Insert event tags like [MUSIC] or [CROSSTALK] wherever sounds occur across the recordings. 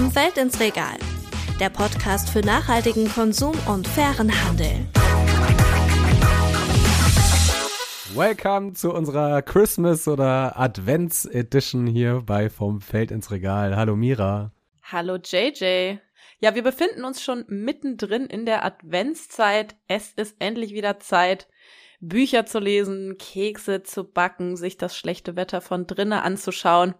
Vom Feld ins Regal. Der Podcast für nachhaltigen Konsum und fairen Handel. Welcome zu unserer Christmas- oder Advents-Edition hier bei Vom Feld ins Regal. Hallo Mira. Hallo JJ. Ja, wir befinden uns schon mittendrin in der Adventszeit. Es ist endlich wieder Zeit, Bücher zu lesen, Kekse zu backen, sich das schlechte Wetter von drinnen anzuschauen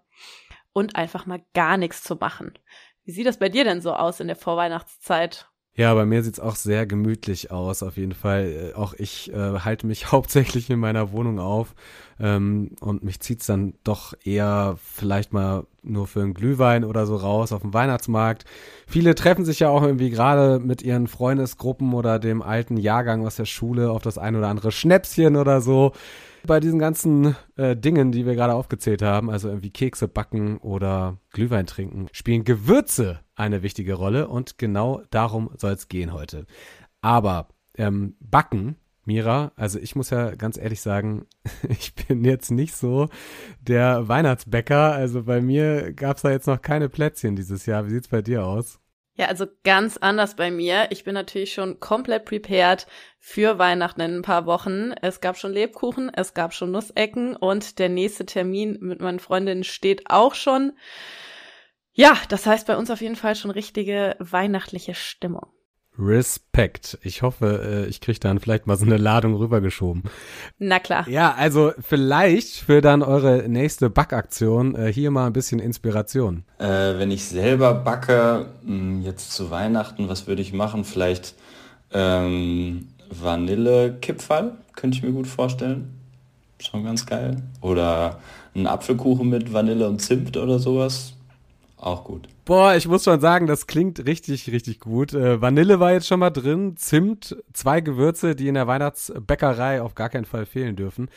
und einfach mal gar nichts zu machen. Wie sieht das bei dir denn so aus in der Vorweihnachtszeit? Ja, bei mir sieht's auch sehr gemütlich aus, auf jeden Fall. Äh, auch ich äh, halte mich [LAUGHS] hauptsächlich in meiner Wohnung auf ähm, und mich zieht's dann doch eher vielleicht mal nur für einen Glühwein oder so raus auf dem Weihnachtsmarkt. Viele treffen sich ja auch irgendwie gerade mit ihren Freundesgruppen oder dem alten Jahrgang aus der Schule auf das ein oder andere Schnäpschen oder so bei diesen ganzen äh, Dingen, die wir gerade aufgezählt haben, also irgendwie Kekse backen oder Glühwein trinken, spielen Gewürze eine wichtige Rolle und genau darum soll es gehen heute. Aber ähm, backen, Mira, also ich muss ja ganz ehrlich sagen, [LAUGHS] ich bin jetzt nicht so der Weihnachtsbäcker. Also bei mir gab es da jetzt noch keine Plätzchen dieses Jahr. Wie sieht's bei dir aus? Ja, also ganz anders bei mir. Ich bin natürlich schon komplett prepared für Weihnachten in ein paar Wochen. Es gab schon Lebkuchen, es gab schon Nussecken und der nächste Termin mit meinen Freundinnen steht auch schon. Ja, das heißt bei uns auf jeden Fall schon richtige weihnachtliche Stimmung. Respekt. Ich hoffe, äh, ich kriege dann vielleicht mal so eine Ladung rübergeschoben. Na klar. Ja, also vielleicht für dann eure nächste Backaktion äh, hier mal ein bisschen Inspiration. Äh, wenn ich selber backe, hm, jetzt zu Weihnachten, was würde ich machen? Vielleicht ähm, Vanillekipferl, könnte ich mir gut vorstellen. Schon ganz geil. Oder ein Apfelkuchen mit Vanille und Zimt oder sowas. Auch gut. Boah, ich muss schon sagen, das klingt richtig, richtig gut. Äh, Vanille war jetzt schon mal drin, Zimt, zwei Gewürze, die in der Weihnachtsbäckerei auf gar keinen Fall fehlen dürfen.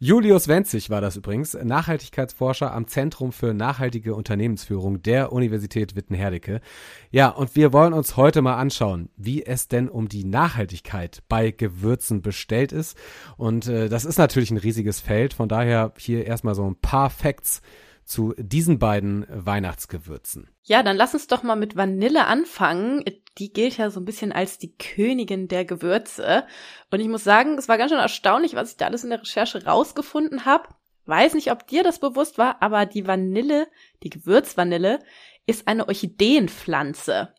Julius Wenzig war das übrigens, Nachhaltigkeitsforscher am Zentrum für nachhaltige Unternehmensführung der Universität Wittenherdecke. Ja, und wir wollen uns heute mal anschauen, wie es denn um die Nachhaltigkeit bei Gewürzen bestellt ist. Und äh, das ist natürlich ein riesiges Feld, von daher hier erstmal so ein paar Facts zu diesen beiden Weihnachtsgewürzen. Ja, dann lass uns doch mal mit Vanille anfangen. Die gilt ja so ein bisschen als die Königin der Gewürze. Und ich muss sagen, es war ganz schön erstaunlich, was ich da alles in der Recherche rausgefunden habe. Weiß nicht, ob dir das bewusst war, aber die Vanille, die Gewürzvanille, ist eine Orchideenpflanze.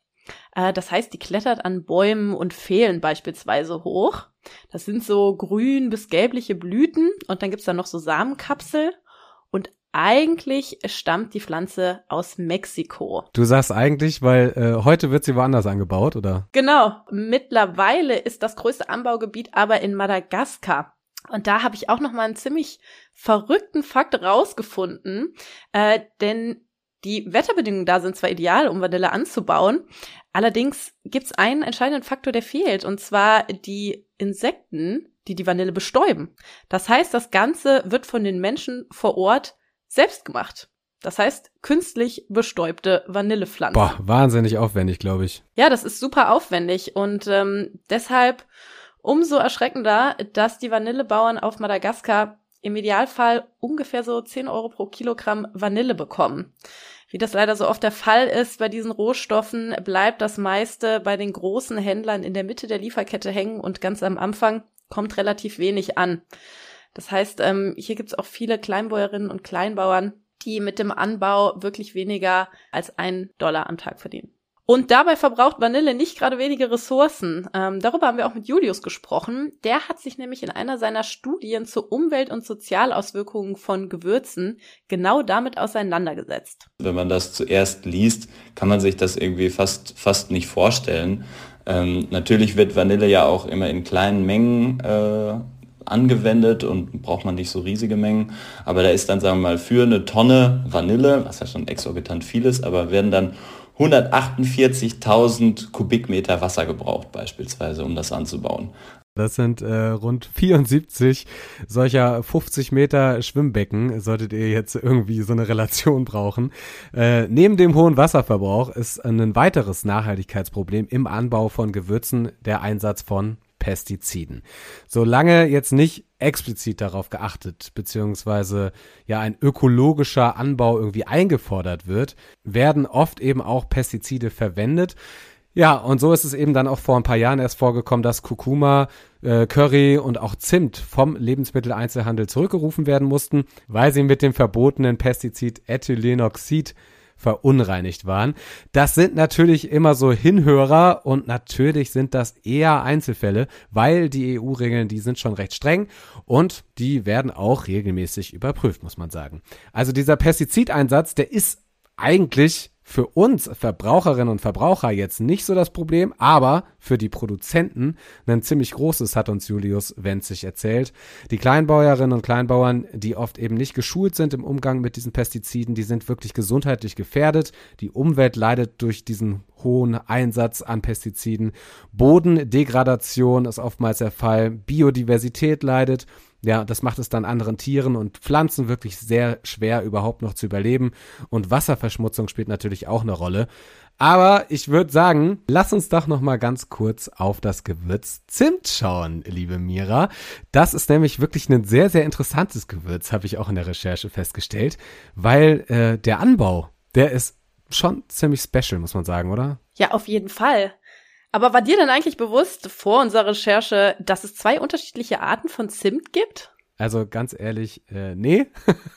Äh, das heißt, die klettert an Bäumen und Fehlen beispielsweise hoch. Das sind so grün bis gelbliche Blüten und dann gibt's da noch so Samenkapsel. Und eigentlich stammt die Pflanze aus Mexiko. Du sagst eigentlich, weil äh, heute wird sie woanders angebaut, oder? Genau. Mittlerweile ist das größte Anbaugebiet aber in Madagaskar. Und da habe ich auch noch mal einen ziemlich verrückten Fakt rausgefunden, äh, denn die Wetterbedingungen da sind zwar ideal, um Vanille anzubauen, allerdings gibt es einen entscheidenden Faktor, der fehlt, und zwar die Insekten, die die Vanille bestäuben. Das heißt, das Ganze wird von den Menschen vor Ort selbst gemacht. Das heißt, künstlich bestäubte Vanillepflanzen. Boah, wahnsinnig aufwendig, glaube ich. Ja, das ist super aufwendig und ähm, deshalb umso erschreckender, dass die Vanillebauern auf Madagaskar im Idealfall ungefähr so 10 Euro pro Kilogramm Vanille bekommen. Wie das leider so oft der Fall ist bei diesen Rohstoffen, bleibt das meiste bei den großen Händlern in der Mitte der Lieferkette hängen und ganz am Anfang kommt relativ wenig an. Das heißt, ähm, hier gibt es auch viele Kleinbäuerinnen und Kleinbauern, die mit dem Anbau wirklich weniger als ein Dollar am Tag verdienen. Und dabei verbraucht Vanille nicht gerade wenige Ressourcen. Ähm, darüber haben wir auch mit Julius gesprochen. Der hat sich nämlich in einer seiner Studien zu Umwelt- und Sozialauswirkungen von Gewürzen genau damit auseinandergesetzt. Wenn man das zuerst liest, kann man sich das irgendwie fast, fast nicht vorstellen. Ähm, natürlich wird Vanille ja auch immer in kleinen Mengen äh, angewendet und braucht man nicht so riesige Mengen. Aber da ist dann, sagen wir mal, für eine Tonne Vanille, was ja schon exorbitant viel ist, aber werden dann 148.000 Kubikmeter Wasser gebraucht beispielsweise, um das anzubauen. Das sind äh, rund 74 solcher 50 Meter Schwimmbecken, solltet ihr jetzt irgendwie so eine Relation brauchen. Äh, neben dem hohen Wasserverbrauch ist ein weiteres Nachhaltigkeitsproblem im Anbau von Gewürzen der Einsatz von Pestiziden. Solange jetzt nicht explizit darauf geachtet, beziehungsweise ja ein ökologischer Anbau irgendwie eingefordert wird, werden oft eben auch Pestizide verwendet. Ja, und so ist es eben dann auch vor ein paar Jahren erst vorgekommen, dass Kurkuma, äh, Curry und auch Zimt vom Lebensmitteleinzelhandel zurückgerufen werden mussten, weil sie mit dem verbotenen Pestizid Ethylenoxid verunreinigt waren. Das sind natürlich immer so Hinhörer und natürlich sind das eher Einzelfälle, weil die EU-Regeln, die sind schon recht streng und die werden auch regelmäßig überprüft, muss man sagen. Also dieser Pestizideinsatz, der ist eigentlich für uns Verbraucherinnen und Verbraucher jetzt nicht so das Problem, aber für die Produzenten ein ziemlich großes, hat uns Julius Wenzig erzählt. Die Kleinbäuerinnen und Kleinbauern, die oft eben nicht geschult sind im Umgang mit diesen Pestiziden, die sind wirklich gesundheitlich gefährdet. Die Umwelt leidet durch diesen hohen Einsatz an Pestiziden. Bodendegradation ist oftmals der Fall. Biodiversität leidet. Ja, das macht es dann anderen Tieren und Pflanzen wirklich sehr schwer überhaupt noch zu überleben. Und Wasserverschmutzung spielt natürlich auch eine Rolle. Aber ich würde sagen, lass uns doch noch mal ganz kurz auf das Gewürz Zimt schauen, liebe Mira. Das ist nämlich wirklich ein sehr, sehr interessantes Gewürz, habe ich auch in der Recherche festgestellt, weil äh, der Anbau, der ist schon ziemlich special, muss man sagen, oder? Ja, auf jeden Fall. Aber war dir denn eigentlich bewusst vor unserer Recherche, dass es zwei unterschiedliche Arten von Zimt gibt? Also ganz ehrlich, äh, nee.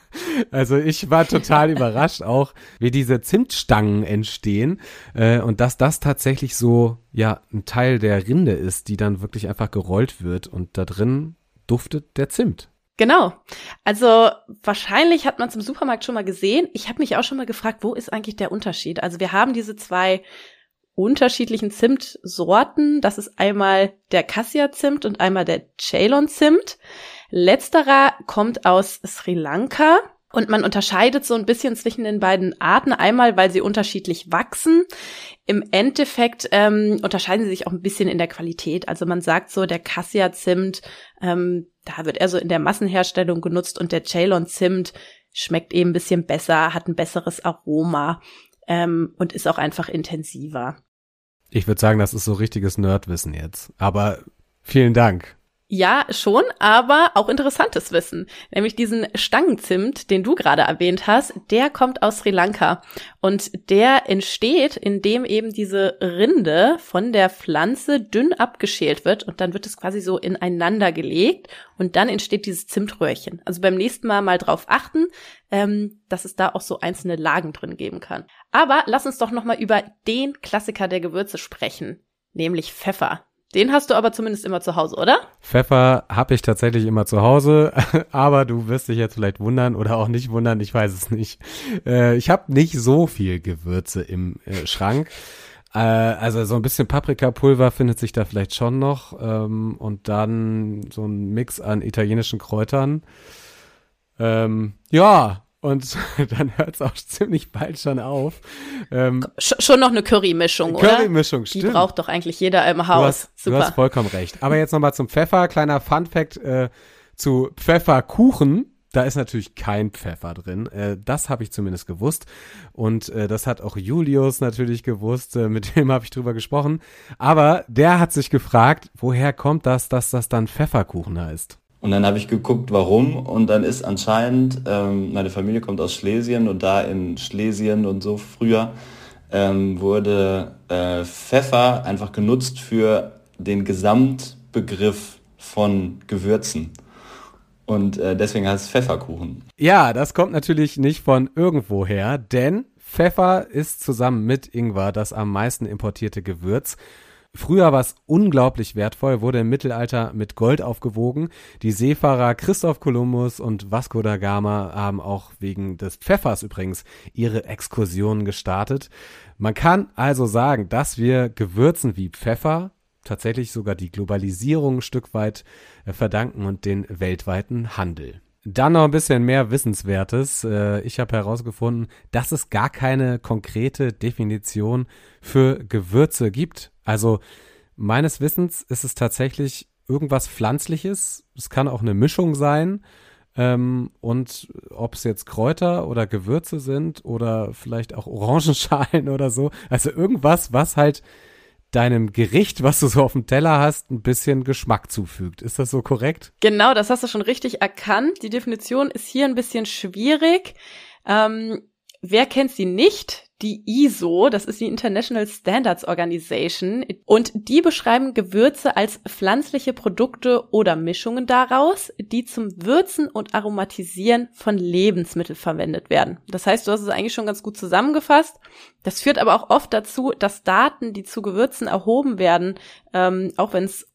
[LAUGHS] also ich war total [LAUGHS] überrascht auch, wie diese Zimtstangen entstehen äh, und dass das tatsächlich so ja ein Teil der Rinde ist, die dann wirklich einfach gerollt wird und da drin duftet der Zimt. Genau. Also wahrscheinlich hat man es im Supermarkt schon mal gesehen. Ich habe mich auch schon mal gefragt, wo ist eigentlich der Unterschied? Also wir haben diese zwei unterschiedlichen Zimtsorten. Das ist einmal der Cassia-Zimt und einmal der Ceylon-Zimt. Letzterer kommt aus Sri Lanka. Und man unterscheidet so ein bisschen zwischen den beiden Arten. Einmal, weil sie unterschiedlich wachsen. Im Endeffekt ähm, unterscheiden sie sich auch ein bisschen in der Qualität. Also man sagt so, der Cassia-Zimt, ähm, da wird er so in der Massenherstellung genutzt und der Ceylon-Zimt schmeckt eben ein bisschen besser, hat ein besseres Aroma ähm, und ist auch einfach intensiver. Ich würde sagen, das ist so richtiges Nerdwissen jetzt. Aber vielen Dank. Ja, schon, aber auch interessantes Wissen. Nämlich diesen Stangenzimt, den du gerade erwähnt hast, der kommt aus Sri Lanka. Und der entsteht, indem eben diese Rinde von der Pflanze dünn abgeschält wird und dann wird es quasi so ineinander gelegt und dann entsteht dieses Zimtröhrchen. Also beim nächsten Mal mal drauf achten, ähm, dass es da auch so einzelne Lagen drin geben kann. Aber lass uns doch nochmal über den Klassiker der Gewürze sprechen, nämlich Pfeffer. Den hast du aber zumindest immer zu Hause, oder? Pfeffer habe ich tatsächlich immer zu Hause, [LAUGHS] aber du wirst dich jetzt vielleicht wundern oder auch nicht wundern, ich weiß es nicht. Äh, ich habe nicht so viel Gewürze im äh, Schrank. Äh, also so ein bisschen Paprikapulver findet sich da vielleicht schon noch ähm, und dann so ein Mix an italienischen Kräutern. Ähm, ja, und [LAUGHS] dann hört es auch ziemlich bald schon auf. Ähm, schon noch eine Curry-Mischung, oder? Curry-Mischung, stimmt. Die braucht doch eigentlich jeder im Haus. Du hast, Super. Du hast vollkommen recht. Aber jetzt nochmal zum Pfeffer. Kleiner Fun-Fact äh, zu Pfefferkuchen. Da ist natürlich kein Pfeffer drin. Äh, das habe ich zumindest gewusst. Und äh, das hat auch Julius natürlich gewusst. Äh, mit dem habe ich drüber gesprochen. Aber der hat sich gefragt, woher kommt das, dass das dann Pfefferkuchen heißt? Und dann habe ich geguckt, warum. Und dann ist anscheinend, ähm, meine Familie kommt aus Schlesien und da in Schlesien und so früher ähm, wurde äh, Pfeffer einfach genutzt für den Gesamtbegriff von Gewürzen. Und äh, deswegen heißt es Pfefferkuchen. Ja, das kommt natürlich nicht von irgendwoher, denn Pfeffer ist zusammen mit Ingwer das am meisten importierte Gewürz. Früher war es unglaublich wertvoll, wurde im Mittelalter mit Gold aufgewogen. Die Seefahrer Christoph Kolumbus und Vasco da Gama haben auch wegen des Pfeffers übrigens ihre Exkursionen gestartet. Man kann also sagen, dass wir Gewürzen wie Pfeffer tatsächlich sogar die Globalisierung ein Stück weit äh, verdanken und den weltweiten Handel. Dann noch ein bisschen mehr Wissenswertes. Äh, ich habe herausgefunden, dass es gar keine konkrete Definition für Gewürze gibt. Also meines Wissens ist es tatsächlich irgendwas Pflanzliches. Es kann auch eine Mischung sein. Ähm, und ob es jetzt Kräuter oder Gewürze sind oder vielleicht auch Orangenschalen [LAUGHS] oder so. Also irgendwas, was halt deinem Gericht, was du so auf dem Teller hast, ein bisschen Geschmack zufügt. Ist das so korrekt? Genau, das hast du schon richtig erkannt. Die Definition ist hier ein bisschen schwierig. Ähm, wer kennt sie nicht? Die ISO, das ist die International Standards Organization, und die beschreiben Gewürze als pflanzliche Produkte oder Mischungen daraus, die zum Würzen und Aromatisieren von Lebensmitteln verwendet werden. Das heißt, du hast es eigentlich schon ganz gut zusammengefasst. Das führt aber auch oft dazu, dass Daten, die zu Gewürzen erhoben werden, ähm, auch wenn es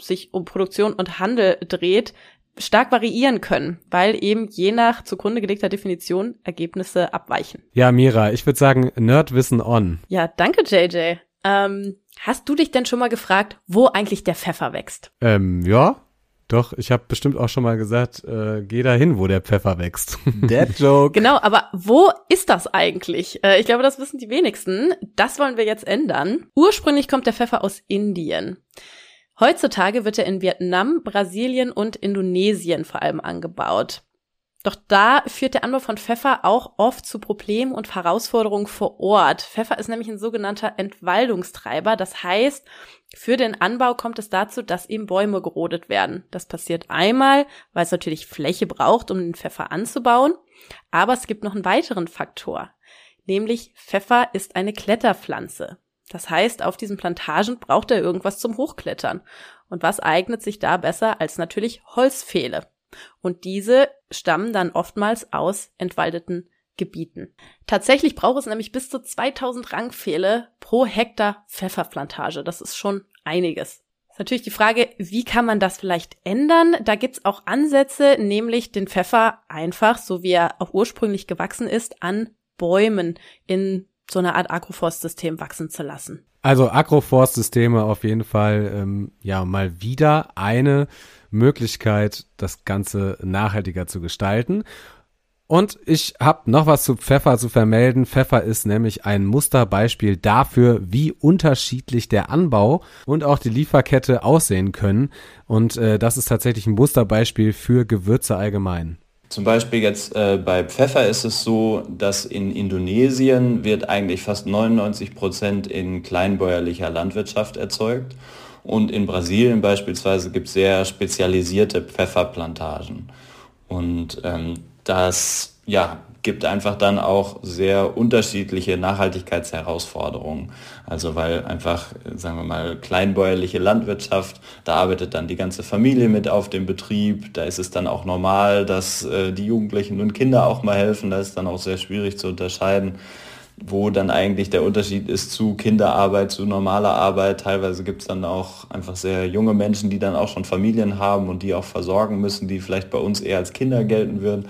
sich um Produktion und Handel dreht, stark variieren können, weil eben je nach zugrunde gelegter Definition Ergebnisse abweichen. Ja, Mira, ich würde sagen, Nerdwissen on. Ja, danke, JJ. Ähm, hast du dich denn schon mal gefragt, wo eigentlich der Pfeffer wächst? Ähm, ja. Doch, ich habe bestimmt auch schon mal gesagt, äh, geh da hin, wo der Pfeffer wächst. [LAUGHS] Dead [LAUGHS] joke. Genau, aber wo ist das eigentlich? Äh, ich glaube, das wissen die wenigsten. Das wollen wir jetzt ändern. Ursprünglich kommt der Pfeffer aus Indien. Heutzutage wird er in Vietnam, Brasilien und Indonesien vor allem angebaut. Doch da führt der Anbau von Pfeffer auch oft zu Problemen und Herausforderungen vor Ort. Pfeffer ist nämlich ein sogenannter Entwaldungstreiber. Das heißt, für den Anbau kommt es dazu, dass eben Bäume gerodet werden. Das passiert einmal, weil es natürlich Fläche braucht, um den Pfeffer anzubauen. Aber es gibt noch einen weiteren Faktor. Nämlich Pfeffer ist eine Kletterpflanze. Das heißt, auf diesen Plantagen braucht er irgendwas zum Hochklettern. Und was eignet sich da besser als natürlich Holzpfähle? Und diese stammen dann oftmals aus entwaldeten Gebieten. Tatsächlich braucht es nämlich bis zu 2000 Rangpfähle pro Hektar Pfefferplantage. Das ist schon einiges. Ist natürlich die Frage, wie kann man das vielleicht ändern? Da gibt's auch Ansätze, nämlich den Pfeffer einfach, so wie er auch ursprünglich gewachsen ist, an Bäumen in so eine Art Agroforstsystem wachsen zu lassen. Also Agroforstsysteme auf jeden Fall ähm, ja mal wieder eine Möglichkeit, das Ganze nachhaltiger zu gestalten. Und ich habe noch was zu Pfeffer zu vermelden. Pfeffer ist nämlich ein Musterbeispiel dafür, wie unterschiedlich der Anbau und auch die Lieferkette aussehen können. Und äh, das ist tatsächlich ein Musterbeispiel für Gewürze allgemein. Zum Beispiel jetzt äh, bei Pfeffer ist es so, dass in Indonesien wird eigentlich fast 99 Prozent in kleinbäuerlicher Landwirtschaft erzeugt. Und in Brasilien beispielsweise gibt es sehr spezialisierte Pfefferplantagen. Und ähm, das ja, gibt einfach dann auch sehr unterschiedliche Nachhaltigkeitsherausforderungen. Also weil einfach, sagen wir mal, kleinbäuerliche Landwirtschaft, da arbeitet dann die ganze Familie mit auf dem Betrieb, da ist es dann auch normal, dass äh, die Jugendlichen und Kinder auch mal helfen, da ist dann auch sehr schwierig zu unterscheiden wo dann eigentlich der Unterschied ist zu Kinderarbeit, zu normaler Arbeit. Teilweise gibt es dann auch einfach sehr junge Menschen, die dann auch schon Familien haben und die auch versorgen müssen, die vielleicht bei uns eher als Kinder gelten würden,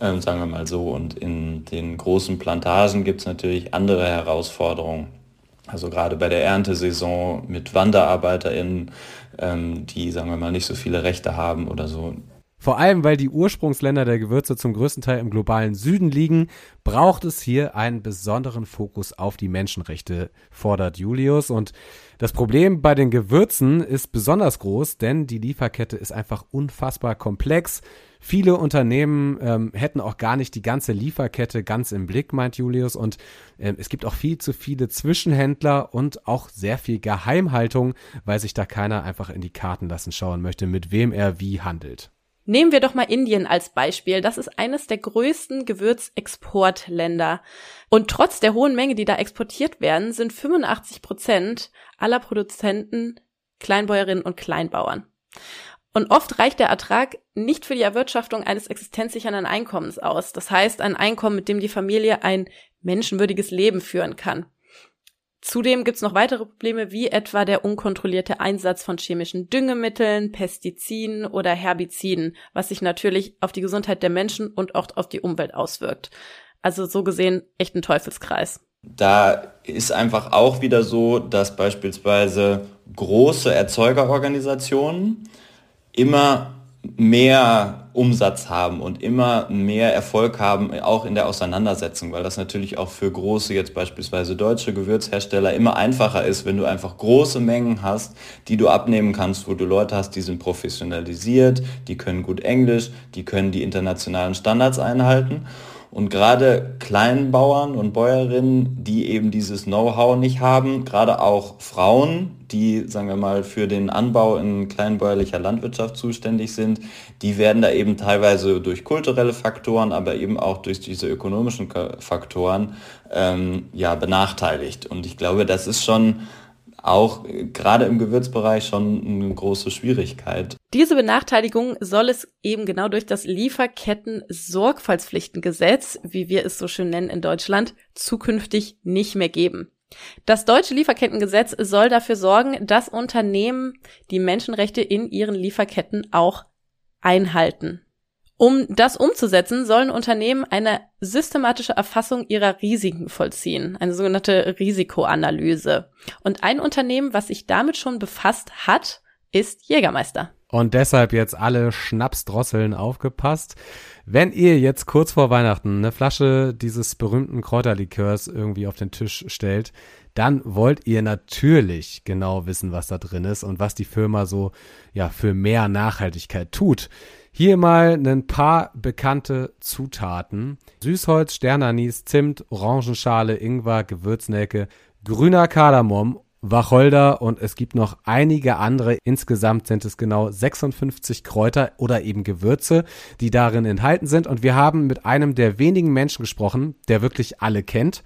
ähm, sagen wir mal so. Und in den großen Plantagen gibt es natürlich andere Herausforderungen. Also gerade bei der Erntesaison mit WanderarbeiterInnen, ähm, die, sagen wir mal, nicht so viele Rechte haben oder so. Vor allem, weil die Ursprungsländer der Gewürze zum größten Teil im globalen Süden liegen, braucht es hier einen besonderen Fokus auf die Menschenrechte, fordert Julius. Und das Problem bei den Gewürzen ist besonders groß, denn die Lieferkette ist einfach unfassbar komplex. Viele Unternehmen ähm, hätten auch gar nicht die ganze Lieferkette ganz im Blick, meint Julius. Und äh, es gibt auch viel zu viele Zwischenhändler und auch sehr viel Geheimhaltung, weil sich da keiner einfach in die Karten lassen schauen möchte, mit wem er wie handelt. Nehmen wir doch mal Indien als Beispiel. Das ist eines der größten Gewürzexportländer. Und trotz der hohen Menge, die da exportiert werden, sind 85 Prozent aller Produzenten Kleinbäuerinnen und Kleinbauern. Und oft reicht der Ertrag nicht für die Erwirtschaftung eines existenzsichernden Einkommens aus. Das heißt, ein Einkommen, mit dem die Familie ein menschenwürdiges Leben führen kann. Zudem gibt es noch weitere Probleme, wie etwa der unkontrollierte Einsatz von chemischen Düngemitteln, Pestiziden oder Herbiziden, was sich natürlich auf die Gesundheit der Menschen und auch auf die Umwelt auswirkt. Also so gesehen echt ein Teufelskreis. Da ist einfach auch wieder so, dass beispielsweise große Erzeugerorganisationen immer mehr Umsatz haben und immer mehr Erfolg haben, auch in der Auseinandersetzung, weil das natürlich auch für große, jetzt beispielsweise deutsche Gewürzhersteller immer einfacher ist, wenn du einfach große Mengen hast, die du abnehmen kannst, wo du Leute hast, die sind professionalisiert, die können gut Englisch, die können die internationalen Standards einhalten. Und gerade Kleinbauern und Bäuerinnen, die eben dieses Know-how nicht haben, gerade auch Frauen, die, sagen wir mal, für den Anbau in kleinbäuerlicher Landwirtschaft zuständig sind, die werden da eben teilweise durch kulturelle Faktoren, aber eben auch durch diese ökonomischen Faktoren ähm, ja, benachteiligt. Und ich glaube, das ist schon auch gerade im Gewürzbereich schon eine große Schwierigkeit. Diese Benachteiligung soll es eben genau durch das Lieferketten-Sorgfaltspflichtengesetz, wie wir es so schön nennen in Deutschland, zukünftig nicht mehr geben. Das deutsche Lieferkettengesetz soll dafür sorgen, dass Unternehmen die Menschenrechte in ihren Lieferketten auch einhalten. Um das umzusetzen, sollen Unternehmen eine systematische Erfassung ihrer Risiken vollziehen, eine sogenannte Risikoanalyse. Und ein Unternehmen, was sich damit schon befasst hat, ist Jägermeister. Und deshalb jetzt alle Schnapsdrosseln aufgepasst. Wenn ihr jetzt kurz vor Weihnachten eine Flasche dieses berühmten Kräuterlikörs irgendwie auf den Tisch stellt, dann wollt ihr natürlich genau wissen, was da drin ist und was die Firma so ja für mehr Nachhaltigkeit tut. Hier mal ein paar bekannte Zutaten. Süßholz, Sternanis, Zimt, Orangenschale, Ingwer, Gewürznelke, grüner Kardamom, Wacholder und es gibt noch einige andere. Insgesamt sind es genau 56 Kräuter oder eben Gewürze, die darin enthalten sind. Und wir haben mit einem der wenigen Menschen gesprochen, der wirklich alle kennt.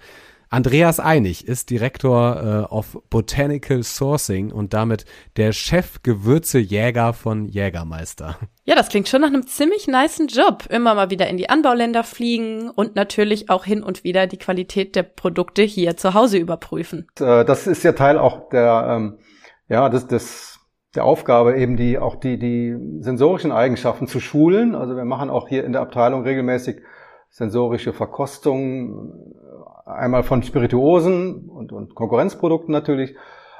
Andreas Einig ist Direktor äh, of Botanical Sourcing und damit der Chef-Gewürzejäger von Jägermeister. Ja, das klingt schon nach einem ziemlich niceen Job. Immer mal wieder in die Anbauländer fliegen und natürlich auch hin und wieder die Qualität der Produkte hier zu Hause überprüfen. Äh, das ist ja Teil auch der, ähm, ja, des, des, der Aufgabe, eben die, auch die, die sensorischen Eigenschaften zu schulen. Also wir machen auch hier in der Abteilung regelmäßig sensorische Verkostungen, einmal von Spirituosen und, und Konkurrenzprodukten natürlich,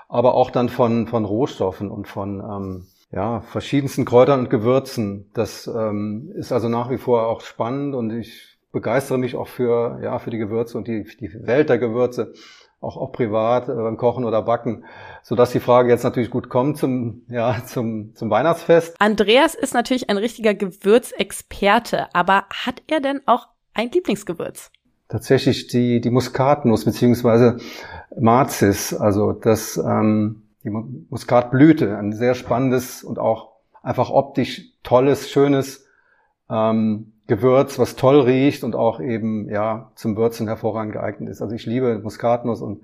aber auch dann von, von Rohstoffen und von ähm, ja, verschiedensten Kräutern und Gewürzen. Das ähm, ist also nach wie vor auch spannend und ich begeistere mich auch für, ja, für die Gewürze und die, die Welt der Gewürze, auch, auch privat äh, beim Kochen oder Backen, so dass die Frage jetzt natürlich gut kommt zum, ja, zum, zum Weihnachtsfest. Andreas ist natürlich ein richtiger Gewürzexperte, aber hat er denn auch ein Lieblingsgewürz? tatsächlich die, die Muskatnuss beziehungsweise Marzis, also das, ähm, die Muskatblüte, ein sehr spannendes und auch einfach optisch tolles, schönes ähm, Gewürz, was toll riecht und auch eben ja zum Würzen hervorragend geeignet ist. Also ich liebe Muskatnuss und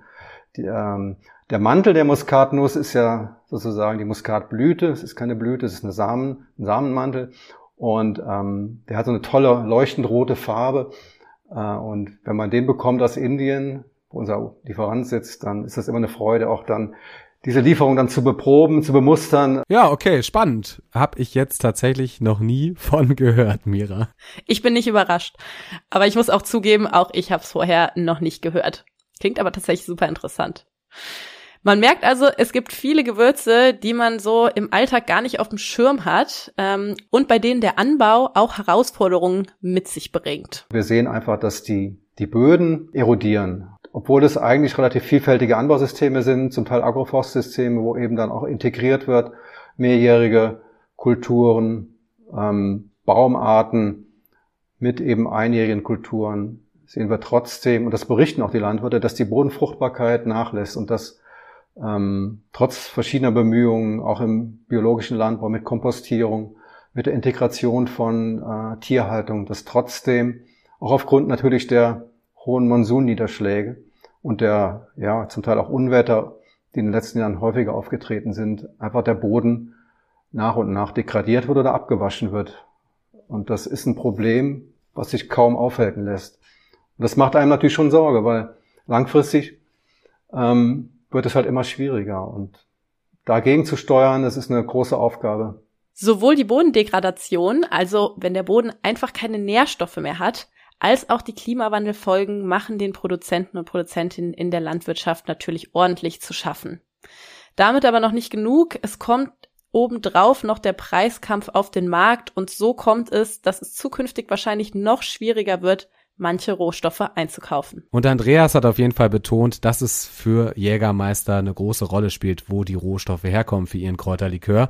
die, ähm, der Mantel der Muskatnuss ist ja sozusagen die Muskatblüte. Es ist keine Blüte, es ist eine Samen, ein Samenmantel und ähm, der hat so eine tolle leuchtend rote Farbe äh, und wenn man den bekommt aus Indien, wo unser Lieferant sitzt, dann ist das immer eine Freude, auch dann diese Lieferung dann zu beproben, zu bemustern. Ja, okay, spannend. Hab ich jetzt tatsächlich noch nie von gehört, Mira. Ich bin nicht überrascht. Aber ich muss auch zugeben, auch ich habe es vorher noch nicht gehört. Klingt aber tatsächlich super interessant. Man merkt also, es gibt viele Gewürze, die man so im Alltag gar nicht auf dem Schirm hat ähm, und bei denen der Anbau auch Herausforderungen mit sich bringt. Wir sehen einfach, dass die, die Böden erodieren. Obwohl es eigentlich relativ vielfältige Anbausysteme sind, zum Teil Agroforstsysteme, wo eben dann auch integriert wird, mehrjährige Kulturen, ähm, Baumarten mit eben einjährigen Kulturen, sehen wir trotzdem, und das berichten auch die Landwirte, dass die Bodenfruchtbarkeit nachlässt und dass ähm, trotz verschiedener Bemühungen, auch im biologischen Landbau mit Kompostierung, mit der Integration von äh, Tierhaltung, dass trotzdem auch aufgrund natürlich der hohen Monsunniederschläge und der ja zum Teil auch Unwetter, die in den letzten Jahren häufiger aufgetreten sind, einfach der Boden nach und nach degradiert wird oder abgewaschen wird. Und das ist ein Problem, was sich kaum aufhalten lässt. Und das macht einem natürlich schon Sorge, weil langfristig ähm, wird es halt immer schwieriger. Und dagegen zu steuern, das ist eine große Aufgabe. Sowohl die Bodendegradation, also wenn der Boden einfach keine Nährstoffe mehr hat, als auch die Klimawandelfolgen machen den Produzenten und Produzentinnen in der Landwirtschaft natürlich ordentlich zu schaffen. Damit aber noch nicht genug. Es kommt obendrauf noch der Preiskampf auf den Markt und so kommt es, dass es zukünftig wahrscheinlich noch schwieriger wird, manche Rohstoffe einzukaufen. Und Andreas hat auf jeden Fall betont, dass es für Jägermeister eine große Rolle spielt, wo die Rohstoffe herkommen für ihren Kräuterlikör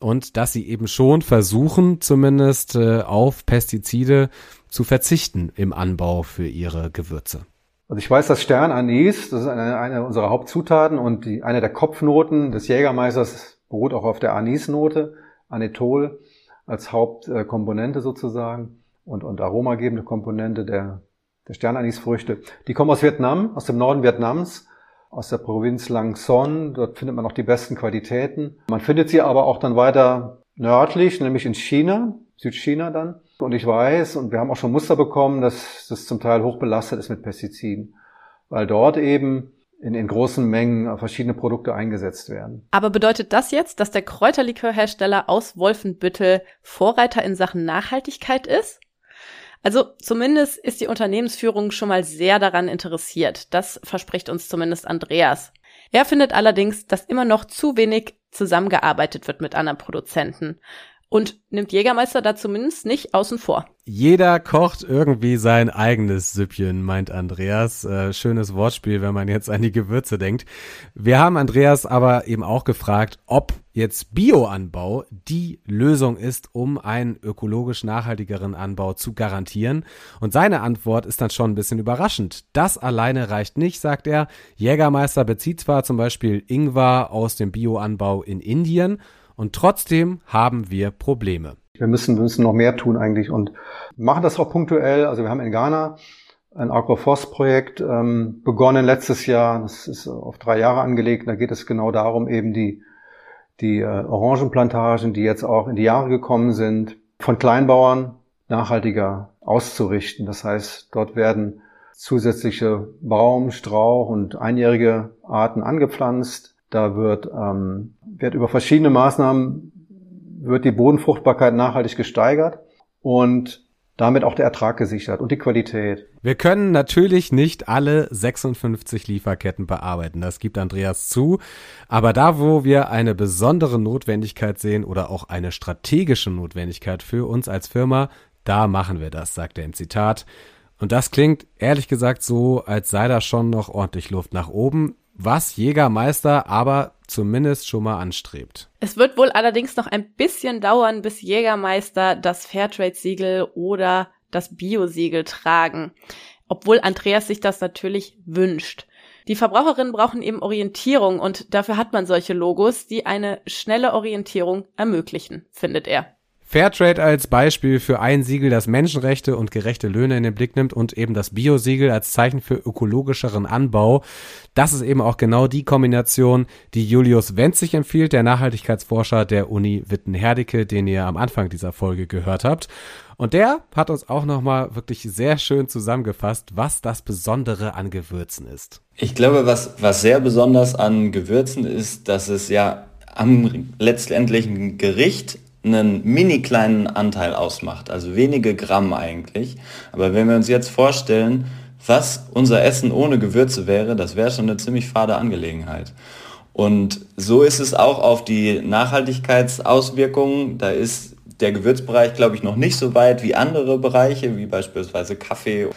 und dass sie eben schon versuchen, zumindest äh, auf Pestizide zu verzichten im Anbau für ihre Gewürze. Also ich weiß, dass Sternanis, das ist eine, eine unserer Hauptzutaten und die, eine der Kopfnoten des Jägermeisters beruht auch auf der Anisnote, Anethol als Hauptkomponente sozusagen und, und aromagebende Komponente der, der Sternanisfrüchte. Die kommen aus Vietnam, aus dem Norden Vietnams, aus der Provinz Lang Son. Dort findet man auch die besten Qualitäten. Man findet sie aber auch dann weiter nördlich, nämlich in China, Südchina dann. Und ich weiß, und wir haben auch schon Muster bekommen, dass das zum Teil hochbelastet ist mit Pestiziden, weil dort eben in, in großen Mengen verschiedene Produkte eingesetzt werden. Aber bedeutet das jetzt, dass der Kräuterlikörhersteller aus Wolfenbüttel Vorreiter in Sachen Nachhaltigkeit ist? Also zumindest ist die Unternehmensführung schon mal sehr daran interessiert. Das verspricht uns zumindest Andreas. Er findet allerdings, dass immer noch zu wenig zusammengearbeitet wird mit anderen Produzenten und nimmt Jägermeister da zumindest nicht außen vor. Jeder kocht irgendwie sein eigenes Süppchen, meint Andreas. Äh, schönes Wortspiel, wenn man jetzt an die Gewürze denkt. Wir haben Andreas aber eben auch gefragt, ob jetzt Bioanbau die Lösung ist, um einen ökologisch nachhaltigeren Anbau zu garantieren. Und seine Antwort ist dann schon ein bisschen überraschend. Das alleine reicht nicht, sagt er. Jägermeister bezieht zwar zum Beispiel Ingwer aus dem Bioanbau in Indien, und trotzdem haben wir Probleme. Wir müssen, wir müssen noch mehr tun eigentlich und machen das auch punktuell. Also wir haben in Ghana ein Agroforce-Projekt ähm, begonnen letztes Jahr. Das ist auf drei Jahre angelegt. Da geht es genau darum, eben die, die äh, Orangenplantagen, die jetzt auch in die Jahre gekommen sind, von Kleinbauern nachhaltiger auszurichten. Das heißt, dort werden zusätzliche Baum, Strauch und einjährige Arten angepflanzt. Da wird, ähm, wird über verschiedene Maßnahmen wird die Bodenfruchtbarkeit nachhaltig gesteigert und damit auch der Ertrag gesichert und die Qualität. Wir können natürlich nicht alle 56 Lieferketten bearbeiten, das gibt Andreas zu, aber da, wo wir eine besondere Notwendigkeit sehen oder auch eine strategische Notwendigkeit für uns als Firma, da machen wir das, sagt er im Zitat. Und das klingt ehrlich gesagt so, als sei da schon noch ordentlich Luft nach oben was Jägermeister aber zumindest schon mal anstrebt. Es wird wohl allerdings noch ein bisschen dauern, bis Jägermeister das Fairtrade-Siegel oder das Bio-Siegel tragen, obwohl Andreas sich das natürlich wünscht. Die Verbraucherinnen brauchen eben Orientierung und dafür hat man solche Logos, die eine schnelle Orientierung ermöglichen, findet er. Fairtrade als Beispiel für ein Siegel, das Menschenrechte und gerechte Löhne in den Blick nimmt und eben das Bio-Siegel als Zeichen für ökologischeren Anbau. Das ist eben auch genau die Kombination, die Julius Wenzig empfiehlt, der Nachhaltigkeitsforscher der Uni Witten-Herdecke, den ihr am Anfang dieser Folge gehört habt. Und der hat uns auch nochmal wirklich sehr schön zusammengefasst, was das Besondere an Gewürzen ist. Ich glaube, was, was sehr besonders an Gewürzen ist, dass es ja am letztendlichen Gericht einen mini kleinen Anteil ausmacht, also wenige Gramm eigentlich. Aber wenn wir uns jetzt vorstellen, was unser Essen ohne Gewürze wäre, das wäre schon eine ziemlich fade Angelegenheit. Und so ist es auch auf die Nachhaltigkeitsauswirkungen. Da ist der Gewürzbereich, glaube ich, noch nicht so weit wie andere Bereiche, wie beispielsweise Kaffee.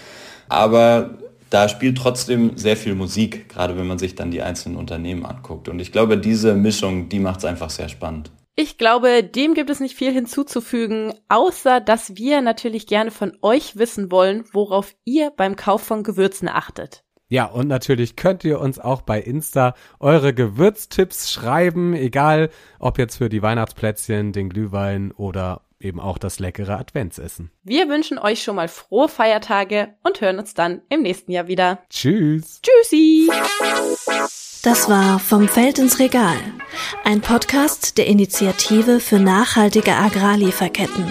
Aber da spielt trotzdem sehr viel Musik, gerade wenn man sich dann die einzelnen Unternehmen anguckt. Und ich glaube, diese Mischung, die macht es einfach sehr spannend. Ich glaube, dem gibt es nicht viel hinzuzufügen, außer dass wir natürlich gerne von euch wissen wollen, worauf ihr beim Kauf von Gewürzen achtet. Ja, und natürlich könnt ihr uns auch bei Insta eure Gewürztipps schreiben, egal ob jetzt für die Weihnachtsplätzchen, den Glühwein oder eben auch das leckere Adventsessen. Wir wünschen euch schon mal frohe Feiertage und hören uns dann im nächsten Jahr wieder. Tschüss. Tschüssi. Das war Vom Feld ins Regal, ein Podcast der Initiative für nachhaltige Agrarlieferketten.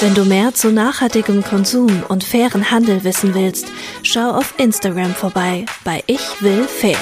Wenn du mehr zu nachhaltigem Konsum und fairen Handel wissen willst, schau auf Instagram vorbei bei Ich will fair.